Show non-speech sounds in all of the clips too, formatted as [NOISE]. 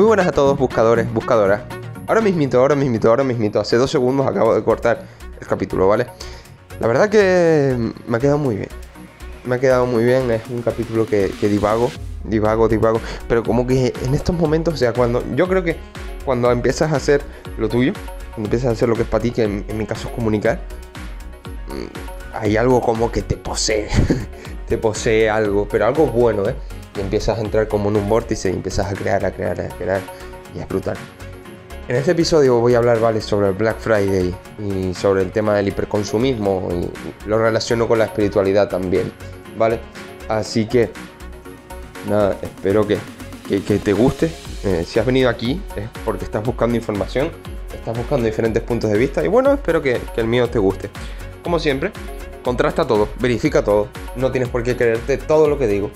Muy buenas a todos buscadores, buscadoras. Ahora mismito, ahora mismito, ahora mismito. Hace dos segundos acabo de cortar el capítulo, ¿vale? La verdad que me ha quedado muy bien. Me ha quedado muy bien. Es un capítulo que, divago, divago, divago. Pero como que en estos momentos, o sea, cuando yo creo que cuando empiezas a hacer lo tuyo, cuando empiezas a hacer lo que es para ti, que en, mi caso es comunicar, mm, hay algo como que te posee. [LAUGHS] te posee algo, pero algo bueno, ¿eh? Y empiezas a entrar como en un vórtice y empiezas a crear, a crear, a crear y a brutal. En este episodio voy a hablar, ¿vale? Sobre el Black Friday y sobre el tema del hiperconsumismo y lo relaciono con la espiritualidad también, ¿vale? Así que, nada, espero que, te guste. Eh, si has venido aquí es porque estás buscando información, estás buscando diferentes puntos de vista y bueno, espero que, que el mío te guste. Como siempre, contrasta todo, verifica todo, no tienes por qué creerte todo lo que digo.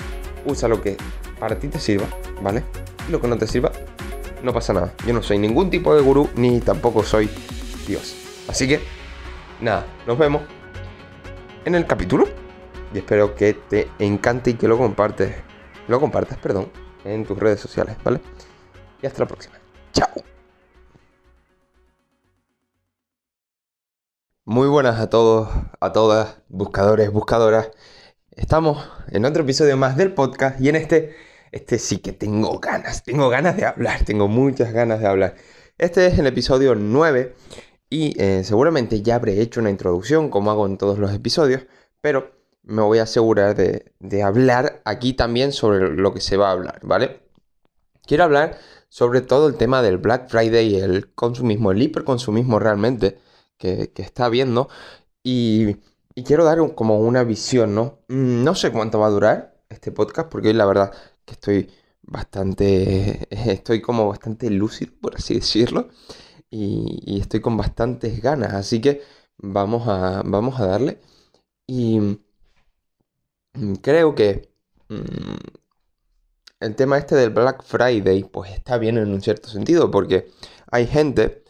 Usa lo que para ti te sirva, ¿vale? Y lo que no te sirva, no pasa nada. Yo no soy ningún tipo de gurú ni tampoco soy Dios. Así que, nada, nos vemos en el capítulo. Y espero que te encante y que lo compartes, lo compartas, perdón, en tus redes sociales, ¿vale? Y hasta la próxima. Chao. Muy buenas a todos, a todas, buscadores, buscadoras. Estamos en otro episodio más del podcast y en este este sí que tengo ganas, tengo ganas de hablar, tengo muchas ganas de hablar. Este es el episodio 9 y eh, seguramente ya habré hecho una introducción como hago en todos los episodios, pero me voy a asegurar de, hablar aquí también sobre lo que se va a hablar, ¿vale? Quiero hablar sobre todo el tema del Black Friday, el consumismo, el hiperconsumismo realmente que, está habiendo y, quiero dar como una visión, ¿no? Mm, no sé cuánto va a durar este podcast porque la verdad que estoy bastante, [LAUGHS] estoy como bastante lúcido, por así decirlo, y, estoy con bastantes ganas, así que vamos a, vamos a darle. Y mm, creo que mm, el tema este del Black Friday, pues está bien en un cierto sentido, porque hay gente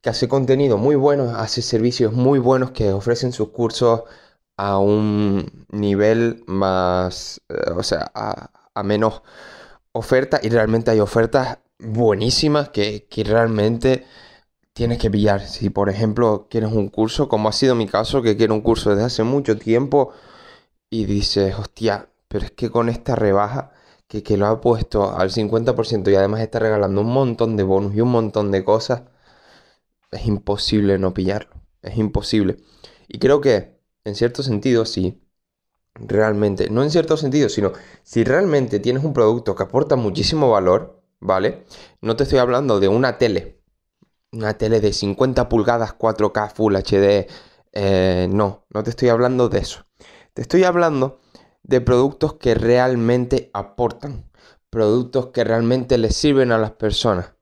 que hace contenido muy bueno, hace servicios muy buenos que ofrecen sus cursos a un nivel más, eh, o sea, a, menos oferta y realmente hay ofertas buenísimas que, realmente tienes que pillar. Si por ejemplo quieres un curso, como ha sido mi caso, que quiero un curso desde hace mucho tiempo y dices, hostia, pero es que con esta rebaja que, que lo ha puesto al 50% y además está regalando un montón de bonus y un montón de cosas, es imposible no pillarlo. Es imposible. Y creo que, en cierto sentido, sí realmente, no en cierto sentido, sino si realmente tienes un producto que aporta muchísimo valor, ¿vale? No te estoy hablando de una tele, una tele de 50 pulgadas 4K Full HD, eh, no, no te estoy hablando de eso. Te estoy hablando de productos que realmente aportan, productos que realmente les sirven a las personas.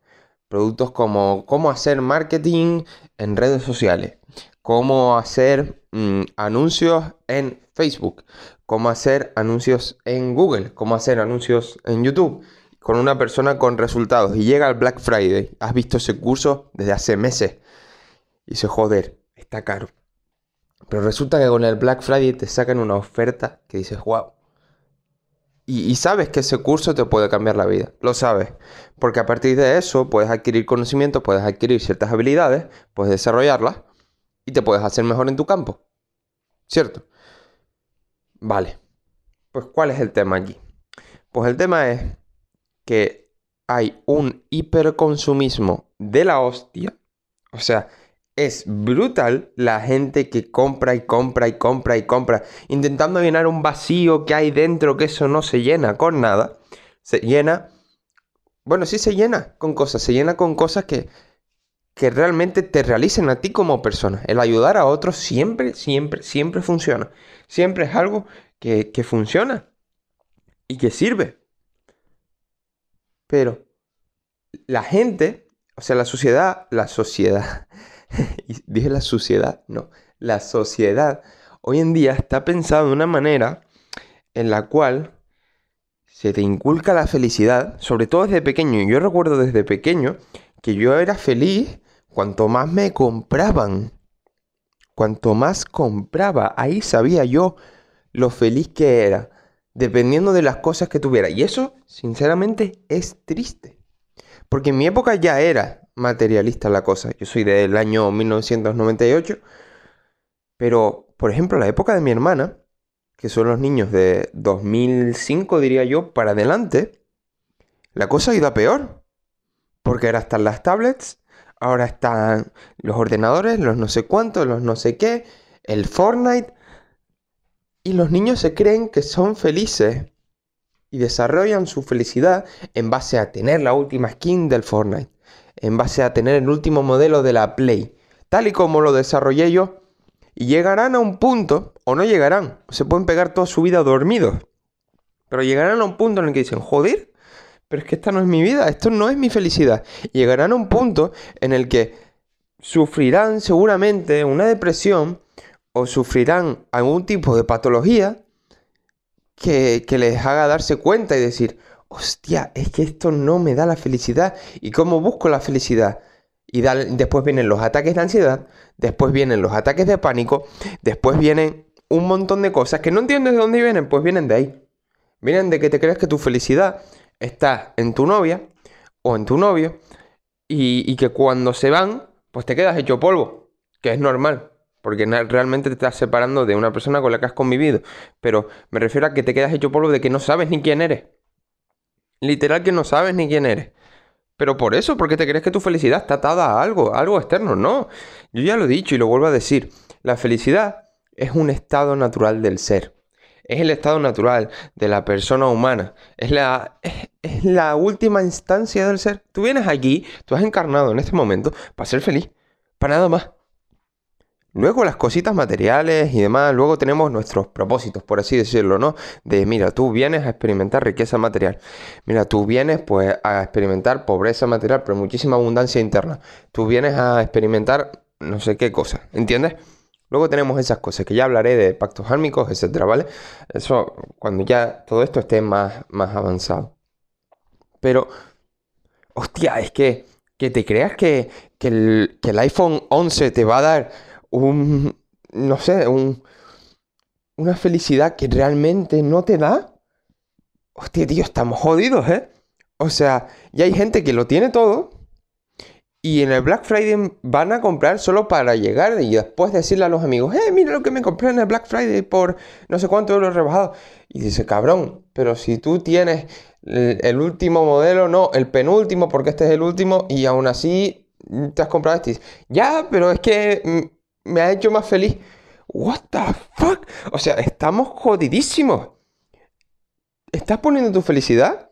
Productos como cómo hacer marketing en redes sociales, cómo hacer mm, anuncios en Facebook, cómo hacer anuncios en Google, cómo hacer anuncios en YouTube con una persona con resultados y llega el Black Friday. Has visto ese curso desde hace meses y dice, joder, está caro. Pero resulta que con el Black Friday te sacan una oferta que dices, wow. Y, sabes que ese curso te puede cambiar la vida, lo sabes. Porque a partir de eso puedes adquirir conocimiento, puedes adquirir ciertas habilidades, puedes desarrollarlas y te puedes hacer mejor en tu campo. ¿Cierto? Vale. Pues ¿cuál es el tema aquí? Pues el tema es que hay un hiperconsumismo de la hostia. O sea, es brutal la gente que compra y compra y compra y compra, intentando llenar un vacío que hay dentro, que eso no se llena con nada. Se llena, bueno, sí se llena con cosas, se llena con cosas que que realmente te realicen a ti como persona. El ayudar a otros siempre, siempre, siempre funciona. Siempre es algo que, funciona y que sirve. Pero la gente, o sea, la sociedad, la sociedad, [LAUGHS] dije la sociedad, no, la sociedad hoy en día está pensada de una manera en la cual se te inculca la felicidad, sobre todo desde pequeño. Yo recuerdo desde pequeño que yo era feliz cuanto más me compraban, cuanto más compraba, ahí sabía yo lo feliz que era. dependiendo de las cosas que tuviera. Y eso, sinceramente, es triste. Porque en mi época ya era materialista la cosa. Yo soy del año 1998. Pero, por ejemplo, la época de mi hermana, que son los niños de 2005, diría yo, para adelante, la cosa ha ido a peor. Porque ahora están las tablets, ahora están los ordenadores, los no sé cuántos, los no sé qué, el Fortnite. Y los niños se creen que son felices y desarrollan su felicidad en base a tener la última skin del Fortnite, en base a tener el último modelo de la Play, tal y como lo desarrollé yo. Y llegarán a un punto, o no llegarán, se pueden pegar toda su vida dormidos, pero llegarán a un punto en el que dicen, joder, pero es que esta no es mi vida, esto no es mi felicidad. llegarán a un punto en el que sufrirán seguramente una depresión o sufrirán algún tipo de patología que, les haga darse cuenta y decir, hostia, es que esto no me da la felicidad. ¿Y cómo busco la felicidad? Y después vienen los ataques de ansiedad, después vienen los ataques de pánico, después vienen un montón de cosas que no entiendes de dónde vienen, pues vienen de ahí. Vienen de que te crees que tu felicidad está en tu novia o en tu novio y, que cuando se van, pues te quedas hecho polvo, que es normal, porque realmente te estás separando de una persona con la que has convivido, pero me refiero a que te quedas hecho polvo de que no sabes ni quién eres. Literal que no sabes ni quién eres. Pero por eso, porque te crees que tu felicidad está atada a algo, a algo externo, no. Yo ya lo he dicho y lo vuelvo a decir. La felicidad es un estado natural del ser es el estado natural de la persona humana, es la, es, la última instancia del ser. Tú vienes aquí, tú has encarnado en este momento para ser feliz, para nada más. Luego las cositas materiales y demás, luego tenemos nuestros propósitos, por así decirlo, ¿no? De, mira, tú vienes a experimentar riqueza material. Mira, tú vienes pues a experimentar pobreza material, pero muchísima abundancia interna. Tú vienes a experimentar no sé qué cosa, ¿entiendes? Luego tenemos esas cosas que ya hablaré de pactos álmicos, etcétera, ¿vale? Eso cuando ya todo esto esté más, más avanzado. Pero, hostia, es que, que te creas que, el, que el iPhone 11 te va a dar un, no sé, un, una felicidad que realmente no te da. Hostia, tío, estamos jodidos, ¿eh? O sea, ya hay gente que lo tiene todo y en el Black Friday van a comprar solo para llegar y después decirle a los amigos, eh, mira lo que me compré en el Black Friday por no sé cuánto euros rebajado. Y dice, cabrón, pero si tú tienes el, último modelo, no, el penúltimo, porque este es el último, y aún así te has comprado este. Ya, pero es que me ha hecho más feliz. What the fuck? O sea, estamos jodidísimos. ¿Estás poniendo tu felicidad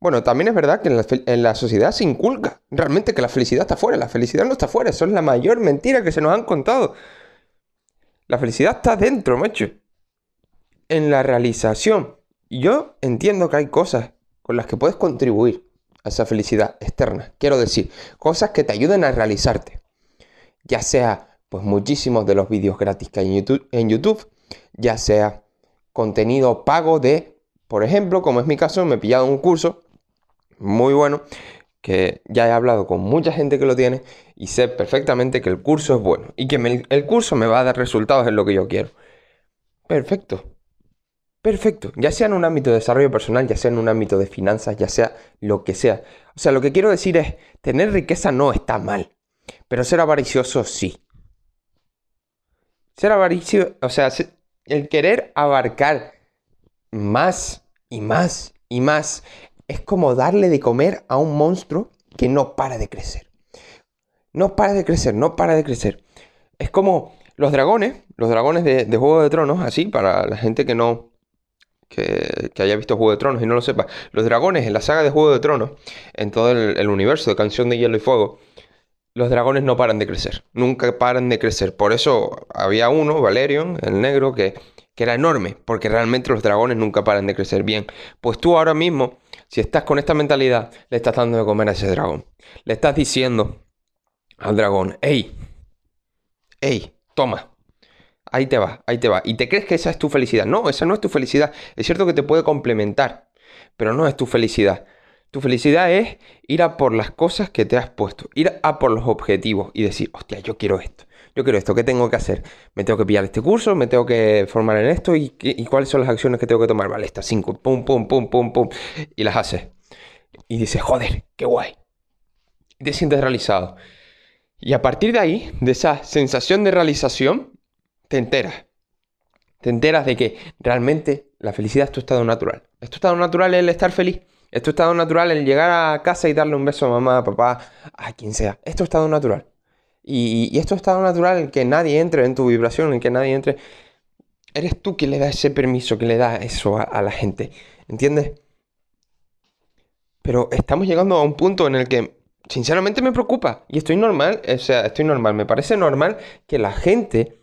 bueno, también es verdad que en la, sociedad se inculca realmente que la felicidad está fuera. La felicidad no está fuera. Eso es la mayor mentira que se nos han contado. La felicidad está dentro, macho. En la realización. Yo entiendo que hay cosas con las que puedes contribuir a esa felicidad externa. Quiero decir, cosas que te ayuden a realizarte. Ya sea, pues muchísimos de los vídeos gratis que hay en YouTube, en YouTube ya sea contenido pago de, por ejemplo, como es mi caso, me he pillado un curso muy bueno, que ya he hablado con mucha gente que lo tiene y sé perfectamente que el curso es bueno y que el curso me va a dar resultados en lo que yo quiero. Perfecto. Perfecto. Ya sea en un ámbito de desarrollo personal, ya sea en un ámbito de finanzas, ya sea lo que sea. O sea, lo que quiero decir es, tener riqueza no está mal, pero ser avaricioso sí. Ser avaricioso, o sea, el querer abarcar más y más y más es como darle de comer a un monstruo que no para de crecer. No para de crecer, no para de crecer. Es como los dragones, los dragones de, Juego de Tronos, así, para la gente que no, que, haya visto Juego de Tronos y no lo sepa, los dragones en la saga de Juego de Tronos, en todo el, universo de Canción de Hielo y Fuego, los dragones no paran de crecer, nunca paran de crecer. Por eso había uno, Valerion, el negro, que, que era enorme, porque realmente los dragones nunca paran de crecer bien. Pues tú ahora mismo si estás con esta mentalidad, le estás dando de comer a ese dragón. Le estás diciendo al dragón, hey, hey, toma. Ahí te va, ahí te va. Y te crees que esa es tu felicidad. No, esa no es tu felicidad. Es cierto que te puede complementar, pero no es tu felicidad. Tu felicidad es ir a por las cosas que te has puesto, ir a por los objetivos y decir, hostia, yo quiero esto. yo quiero esto, ¿qué tengo que hacer? Me tengo que pillar este curso, me tengo que formar en esto y, y cuáles son las acciones que tengo que tomar. Vale, estas cinco, pum, pum, pum, pum, pum, y las haces. Y dices, joder, qué guay. Te sientes realizado. Y a partir de ahí, de esa sensación de realización, te enteras. Te enteras de que realmente la felicidad es tu estado natural. Es tu estado natural el estar feliz. Es tu estado natural el llegar a casa y darle un beso a mamá, a papá, a quien sea. Es tu estado natural. Y, y es estado natural el que nadie entre en tu vibración, en que nadie entre. Eres tú que le das ese permiso, que le das eso a, a la gente. ¿Entiendes? Pero estamos llegando a un punto en el que sinceramente me preocupa. Y estoy normal, o sea, estoy normal. Me parece normal que la gente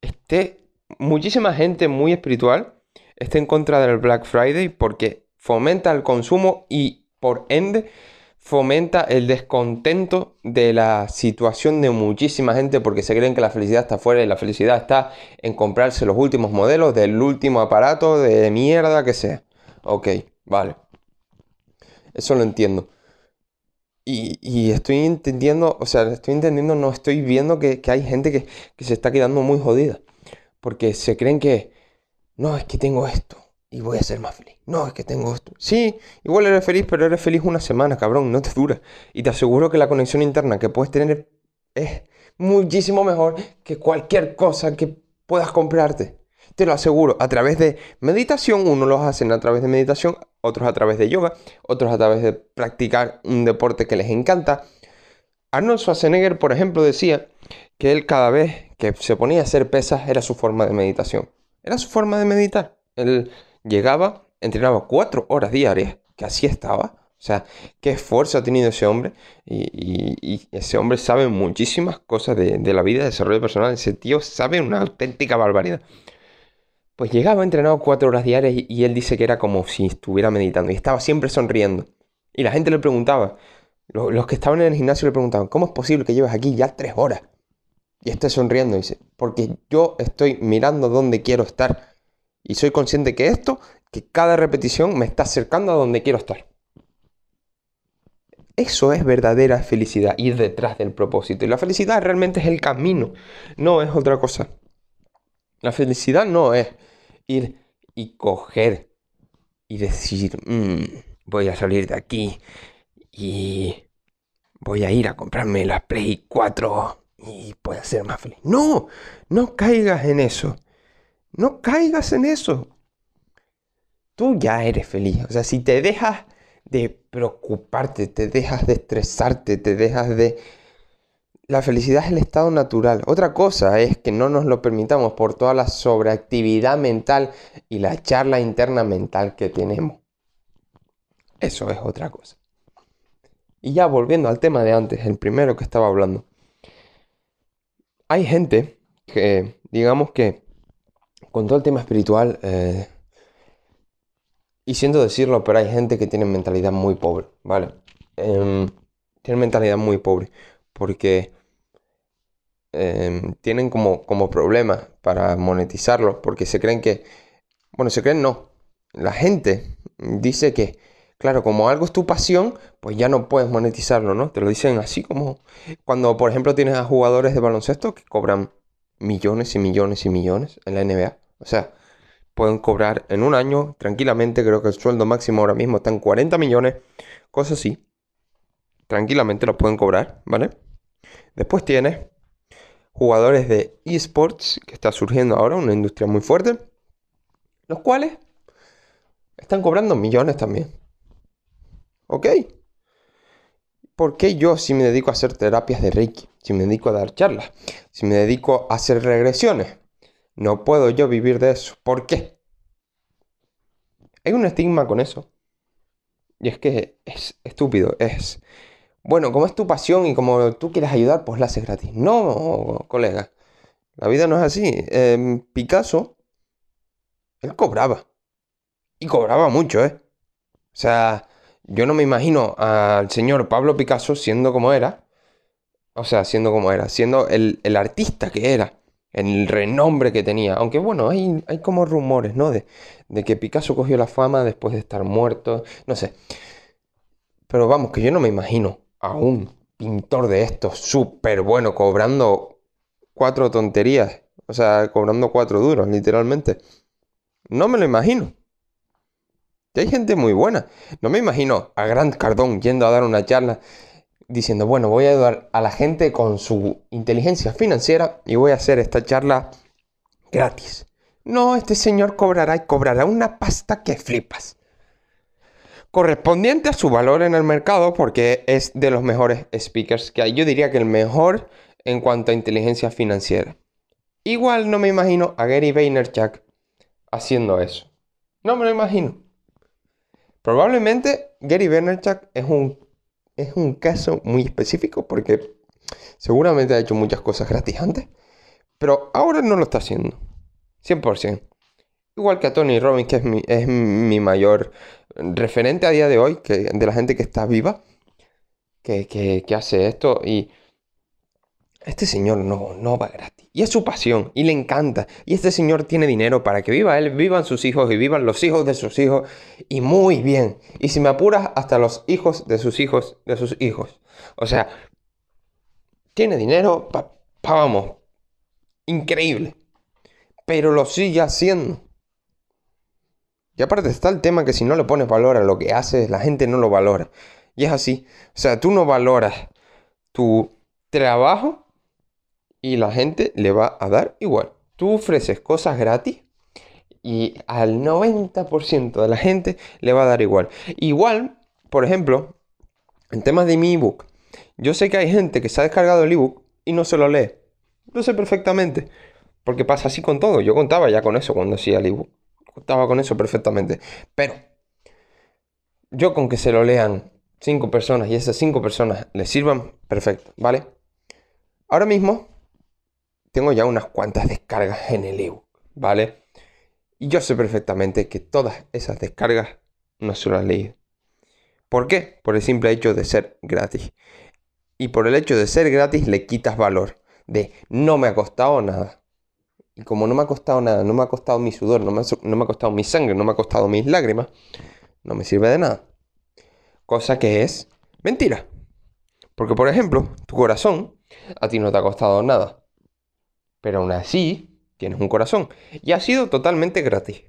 esté, muchísima gente muy espiritual, esté en contra del Black Friday porque fomenta el consumo y por ende fomenta el descontento de la situación de muchísima gente porque se creen que la felicidad está fuera y la felicidad está en comprarse los últimos modelos del último aparato de mierda que sea. Ok, vale. Eso lo entiendo. Y, estoy entendiendo, o sea, estoy entendiendo, no estoy viendo que, hay gente que, que, se está quedando muy jodida. Porque se creen que, no, es que tengo esto y voy a ser más feliz. No, es que tengo esto. Sí, igual eres feliz, pero eres feliz una semana, cabrón, no te dura. Y te aseguro que la conexión interna que puedes tener es muchísimo mejor que cualquier cosa que puedas comprarte. Te lo aseguro, a través de meditación, uno lo hacen a través de meditación, otros a través de yoga, otros a través de practicar un deporte que les encanta. Arnold Schwarzenegger, por ejemplo, decía que él cada vez que se ponía a hacer pesas era su forma de meditación. Era su forma de meditar. Él llegaba, entrenaba cuatro horas diarias, que así estaba. O sea, qué esfuerzo ha tenido ese hombre. Y, ese hombre sabe muchísimas cosas de, la vida, de desarrollo personal. Ese tío sabe una auténtica barbaridad. Pues llegaba entrenado cuatro horas diarias y, él dice que era como si estuviera meditando y estaba siempre sonriendo. Y la gente le preguntaba, los, que estaban en el gimnasio le preguntaban, ¿cómo es posible que lleves aquí ya tres horas? Y estés sonriendo, dice, porque yo estoy mirando dónde quiero estar. Y soy consciente que esto, que cada repetición me está acercando a donde quiero estar. Eso es verdadera felicidad, ir detrás del propósito. Y la felicidad realmente es el camino, no es otra cosa. La felicidad no es ir y coger y decir, mm, voy a salir de aquí y voy a ir a comprarme la Play 4 y puedo ser más feliz. No, no caigas en eso. No caigas en eso. Tú ya eres feliz. O sea, si te dejas de preocuparte, te dejas de estresarte, te dejas de la felicidad es el estado natural. Otra cosa es que no nos lo permitamos por toda la sobreactividad mental y la charla interna mental que tenemos. Eso es otra cosa. Y ya volviendo al tema de antes, el primero que estaba hablando. Hay gente que, digamos que, con todo el tema espiritual, eh, y siento decirlo, pero hay gente que tiene mentalidad muy pobre, ¿vale? Eh, tiene mentalidad muy pobre, porque Em, tienen como, como problema para monetizarlo porque se creen que, bueno, se creen no. La gente dice que, claro, como algo es tu pasión, pues ya no puedes monetizarlo, ¿no? Te lo dicen así como cuando, por ejemplo, tienes a jugadores de baloncesto que cobran millones y millones y millones en la NBA. O sea, pueden cobrar en un año tranquilamente, creo que el sueldo máximo ahora mismo está en 40 millones, cosas así. Tranquilamente lo pueden cobrar, ¿vale? Después tienes jugadores de esports, que está surgiendo ahora, una industria muy fuerte, los cuales están cobrando millones también. ¿Ok? ¿Por qué yo si me dedico a hacer terapias de Reiki, si me dedico a dar charlas, si me dedico a hacer regresiones, no puedo yo vivir de eso? ¿Por qué? Hay un estigma con eso. Y es que es estúpido, es bueno, como es tu pasión y como tú quieres ayudar, pues la haces gratis. No, colega. La vida no es así. Picasso, él cobraba. Y cobraba mucho, ¿eh? O sea, yo no me imagino al señor Pablo Picasso siendo como era. O sea, siendo como era, siendo el, artista que era, el renombre que tenía. Aunque bueno, hay, hay como rumores, ¿no? De, de que Picasso cogió la fama después de estar muerto. No sé. Pero vamos, que yo no me imagino a un pintor de estos súper bueno cobrando cuatro tonterías. O sea, cobrando cuatro duros, literalmente. No me lo imagino. Y hay gente muy buena. No me imagino a Grant Cardón yendo a dar una charla diciendo, bueno, voy a ayudar a la gente con su inteligencia financiera y voy a hacer esta charla gratis. No, este señor cobrará y cobrará una pasta que flipas. Correspondiente a su valor en el mercado porque es de los mejores speakers que hay. Yo diría que el mejor en cuanto a inteligencia financiera. Igual no me imagino a Gary Vaynerchuk haciendo eso. No me lo imagino. Probablemente Gary Vaynerchuk es un, es un caso muy específico porque seguramente ha hecho muchas cosas gratis antes, pero ahora no lo está haciendo. 100%. Igual que a Tony Robbins, que es mi, es mi mayor referente a día de hoy, que, de la gente que está viva, que, que hace esto y este señor no, no va gratis. Y es su pasión. Y le encanta. Y este señor tiene dinero para que viva él, vivan sus hijos y vivan los hijos de sus hijos. Y muy bien. Y si me apuras, hasta los hijos de sus hijos de sus hijos. O sea, tiene dinero, pa, vamos. Increíble. Pero lo sigue haciendo. Y aparte está el tema que si no le pones valor a lo que haces, la gente no lo valora. Y es así. O sea, tú no valoras tu trabajo y la gente le va a dar igual. Tú ofreces cosas gratis y al 90% de la gente le va a dar igual. Igual, por ejemplo, en temas de mi ebook, yo sé que hay gente que se ha descargado el ebook y no se lo lee. Lo sé perfectamente, porque pasa así con todo. Yo contaba ya con eso cuando hacía el ebook. Contaba con eso perfectamente. Pero yo con que se lo lean cinco personas y esas cinco personas les sirvan, perfecto, ¿vale? Ahora mismo tengo ya unas cuantas descargas en el ebook, ¿vale? Y yo sé perfectamente que todas esas descargas no se las leído. ¿Por qué? Por el simple hecho de ser gratis. Y por el hecho de ser gratis le quitas valor. De no me ha costado nada. Y como no me ha costado nada, no me ha costado mi sudor, no me no me ha costado mi sangre, no me ha costado mis lágrimas, no me sirve de nada. Cosa que es mentira. Porque, por ejemplo, tu corazón a ti no te ha costado nada pero aún así tienes un corazón. Y ha sido totalmente gratis.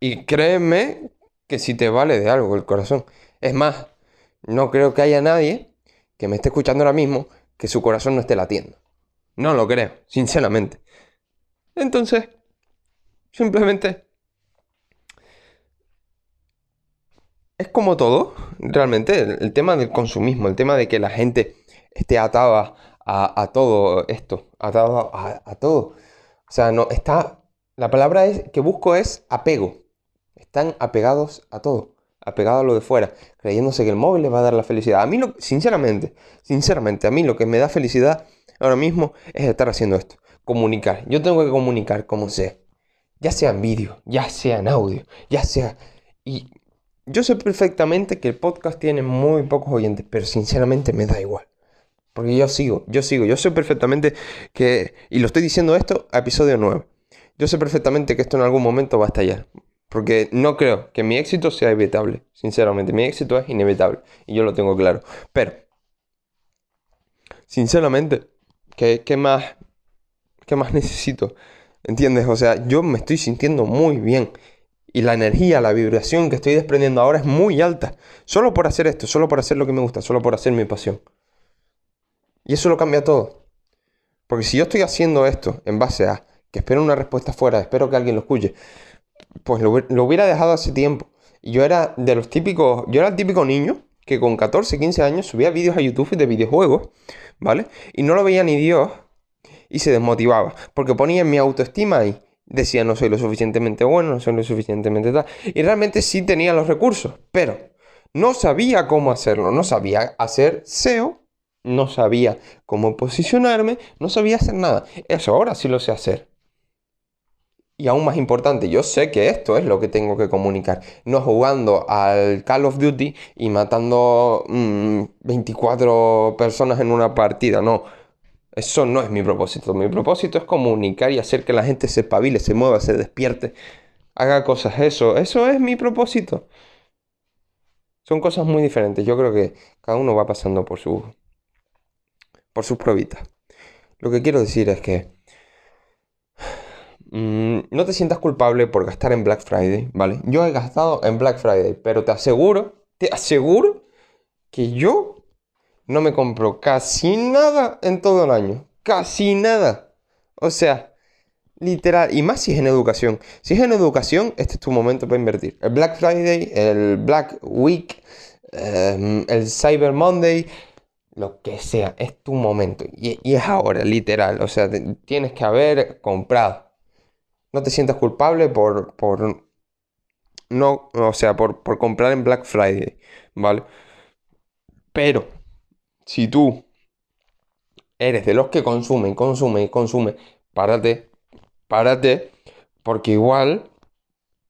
Y créeme que si te vale de algo el corazón. Es más, no creo que haya nadie que me esté escuchando ahora mismo que su corazón no esté latiendo. No lo creo, sinceramente. Entonces, simplemente... Es como todo, realmente, el, tema del consumismo, el tema de que la gente esté atada a, todo esto, a, a, todo. O sea, no, está, la palabra es, que busco es apego. Están apegados a todo, apegados a lo de fuera, creyéndose que el móvil les va a dar la felicidad. A mí, lo, sinceramente, sinceramente, a mí lo que me da felicidad ahora mismo es estar haciendo esto, comunicar. Yo tengo que comunicar como sé, ya sea en vídeo, ya sea en audio, ya sea... Y yo sé perfectamente que el podcast tiene muy pocos oyentes, pero sinceramente me da igual. Porque yo sigo, yo sigo, yo sé perfectamente que, y lo estoy diciendo esto a episodio 9, yo sé perfectamente que esto en algún momento va a estallar. Porque no creo que mi éxito sea inevitable, sinceramente, mi éxito es inevitable y yo lo tengo claro. Pero, sinceramente, ¿qué, qué más, qué más necesito? ¿Entiendes? O sea, yo me estoy sintiendo muy bien. Y la energía, la vibración que estoy desprendiendo ahora es muy alta. Solo por hacer esto, solo por hacer lo que me gusta, solo por hacer mi pasión. Y eso lo cambia todo. Porque si yo estoy haciendo esto en base a que espero una respuesta fuera, espero que alguien lo escuche, pues lo, hubiera dejado hace tiempo. Y yo era de los típicos, yo era el típico niño que con 14, 15 años subía vídeos a YouTube de videojuegos, ¿vale? Y no lo veía ni Dios y se desmotivaba, porque ponía mi autoestima y decía no soy lo suficientemente bueno, no soy lo suficientemente tal. Y realmente sí tenía los recursos, pero no sabía cómo hacerlo, no sabía hacer SEO no sabía cómo posicionarme, no sabía hacer nada. Eso ahora sí lo sé hacer. Y aún más importante, yo sé que esto es lo que tengo que comunicar. No jugando al Call of Duty y matando 24 mm, personas en una partida. No, eso no es mi propósito. Mi propósito es comunicar y hacer que la gente se espabile, se mueva, se despierte, haga cosas. Eso, eso es mi propósito. Son cosas muy diferentes. Yo creo que cada uno va pasando por su por sus probitas. Lo que quiero decir es que mm, no te sientas culpable por gastar en Black Friday, ¿vale? Yo he gastado en Black Friday, pero te aseguro, te aseguro que yo no me compro casi nada en todo el año. Casi nada. O sea, literal. Y más si es en educación. Si es en educación, este es tu momento para invertir. El Black Friday, el Black Week, em, el Cyber Monday, lo que sea, es tu momento. Y, es ahora, literal. O sea, tienes que haber comprado. No te sientas culpable por, por no, o sea, por, por comprar en Black Friday, ¿vale? Pero, si tú eres de los que consumen, consume y consume, párate, párate, porque igual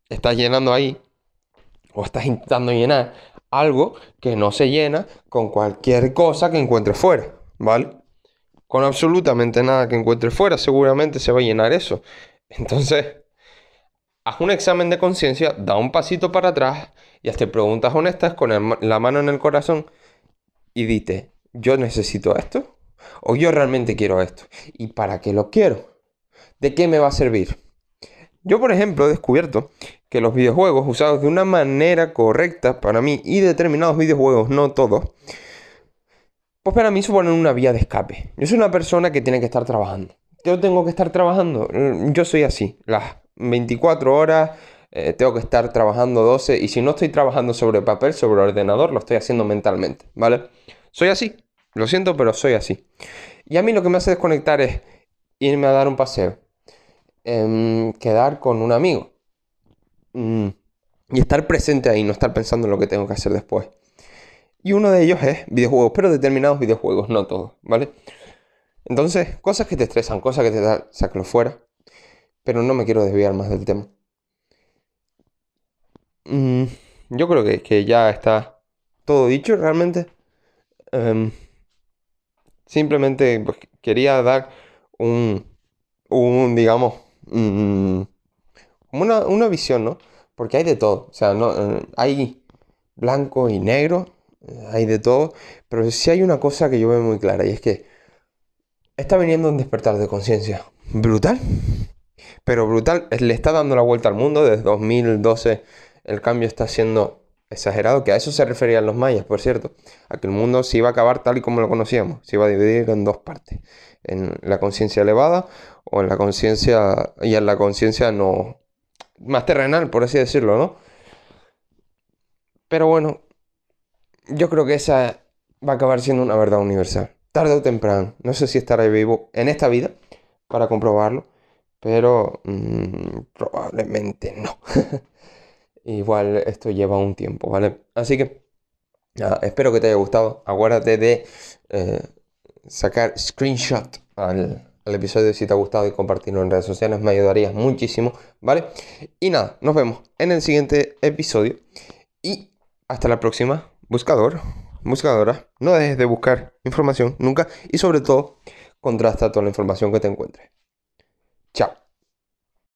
estás llenando ahí, o estás intentando llenar algo que no se llena con cualquier cosa que encuentres fuera, ¿vale? Con absolutamente nada que encuentres fuera, seguramente se va a llenar eso. [LAUGHS] Entonces, haz un examen de conciencia, da un pasito para atrás y hazte preguntas honestas con la mano en el corazón y dite, ¿yo necesito esto? ¿O yo realmente quiero esto? ¿Y para qué lo quiero? ¿De qué me va a servir? Yo, por ejemplo, he descubierto que los videojuegos usados de una manera correcta para mí y determinados videojuegos, no todos, pues para mí suponen una vía de escape. Yo soy una persona que tiene que estar trabajando. Yo tengo que estar trabajando. Mm, yo soy así. Las 24 horas eh, tengo que estar trabajando 12 y si no estoy trabajando sobre papel, sobre ordenador, lo estoy haciendo mentalmente, ¿vale? Soy así. Lo siento, pero soy así. Y a mí lo que me hace desconectar es irme a dar un paseo, em, quedar con un amigo y estar presente ahí, no estar pensando en lo que tengo que hacer después. Y uno de ellos es videojuegos, pero determinados videojuegos, no todos, ¿vale? Entonces, cosas que te estresan, cosas que te dan, sácalo fuera. Pero no me quiero desviar más del tema. Mm, yo creo que, ya está todo dicho realmente. Em, Simplemente pues, quería dar un, un digamos, como una, visión, ¿no? Porque hay de todo. O sea, no, eh, hay blanco y negro, eh, hay de todo. Pero sí hay una cosa que yo veo muy clara y es que está viniendo un despertar de conciencia brutal. Pero brutal, le está dando la vuelta al mundo. Desde 2012 el cambio está siendo exagerado, que a eso se referían los mayas, por cierto, a que el mundo se iba a acabar tal y como lo conocíamos, se iba a dividir en dos partes, en la conciencia elevada o en la conciencia y en la conciencia no más terrenal, por así decirlo, ¿no? Pero bueno, yo creo que esa va a acabar siendo una verdad universal, tarde o temprano. No sé si estaré vivo en esta vida para comprobarlo, pero mm, probablemente no. [LAUGHS] Igual esto lleva un tiempo, ¿vale? Así que espero que te haya gustado. Acuérdate de eh, sacar screenshot al, al, episodio si te ha gustado y compartirlo en redes sociales. Me ayudarías muchísimo, ¿vale? Y nada, nos vemos en el siguiente episodio. Y hasta la próxima, buscador, buscadora. No dejes de buscar información nunca y sobre todo contrasta toda la información que te encuentres. Chao.